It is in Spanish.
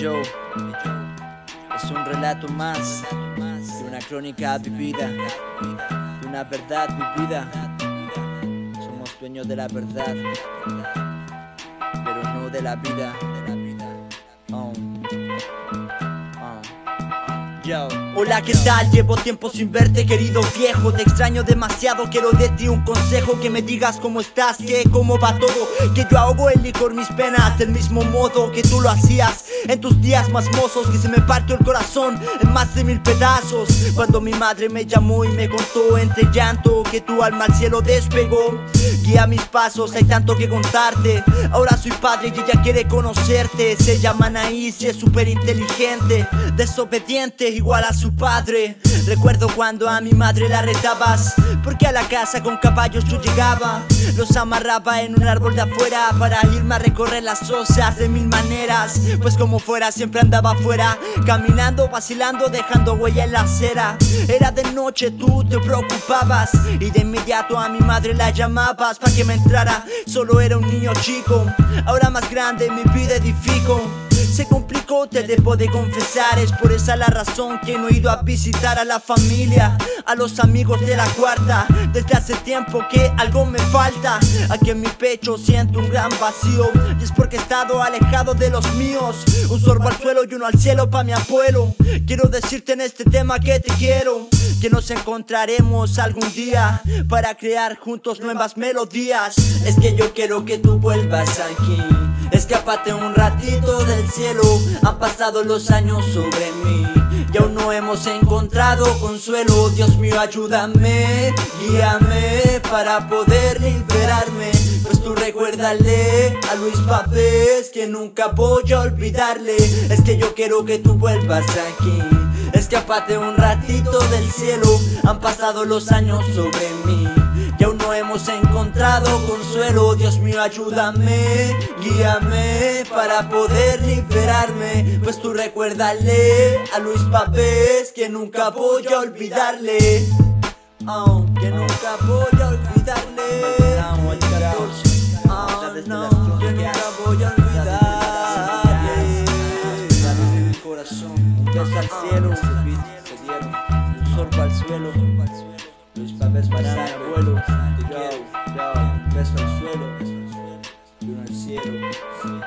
Joe. Es un relato más de una crónica vivida, de una verdad vivida. Somos dueños de la verdad, pero no de la vida. Oh. Hola, ¿qué tal? Llevo tiempo sin verte, querido viejo. Te extraño demasiado, quiero de ti un consejo. Que me digas cómo estás, que cómo va todo. Que yo ahogo el licor mis penas del mismo modo que tú lo hacías en tus días más mozos. Que se me partió el corazón en más de mil pedazos. Cuando mi madre me llamó y me contó entre llanto que tu alma al cielo despegó. Guía mis pasos, hay tanto que contarte. Ahora soy padre y ella quiere conocerte. Se llama Anaís y es súper inteligente, desobediente igual a su padre. Recuerdo cuando a mi madre la retabas, porque a la casa con caballos yo llegaba. Los amarraba en un árbol de afuera para irme a recorrer las osas de mil maneras. Pues como fuera, siempre andaba afuera, caminando, vacilando, dejando huella en la acera. Era de noche, tú te preocupabas y de inmediato a mi madre la llamabas para que me entrara. Solo era un niño chico, ahora más grande mi vida edifico. Se complicó, te debo de confesar. Es por esa la razón que no he ido a visitar a la familia A los amigos de la cuarta. Desde hace tiempo que algo me falta. Aquí en mi pecho siento un gran vacío. Y es porque he estado alejado de los míos. Un sorbo al suelo y uno al cielo pa' mi abuelo. Quiero decirte en este tema que te quiero Que nos encontraremos algún día Para crear juntos nuevas melodías Es que yo quiero que tú vuelvas aquí Escápate un ratito del cielo, han pasado los años sobre mí y aún no hemos encontrado consuelo. Dios mío, ayúdame, guíame para poder liberarme. Pues tú recuérdale a Luis Papés que nunca voy a olvidarle. Es que yo quiero que tú vuelvas aquí. Escápate un ratito del cielo, han pasado los años sobre mí y aún no hemos encontrado consuelo. Dios mío, ayúdame, guíame para poder liberarme. Pues tú recuérdale a Luis Papés que nunca voy a olvidarle. Oh, que nunca voy a olvidarle. Un beso al cielo, un sorbo al suelo. Luis Papés para mi abuelo, te quiero, beso al suelo, uno al cielo.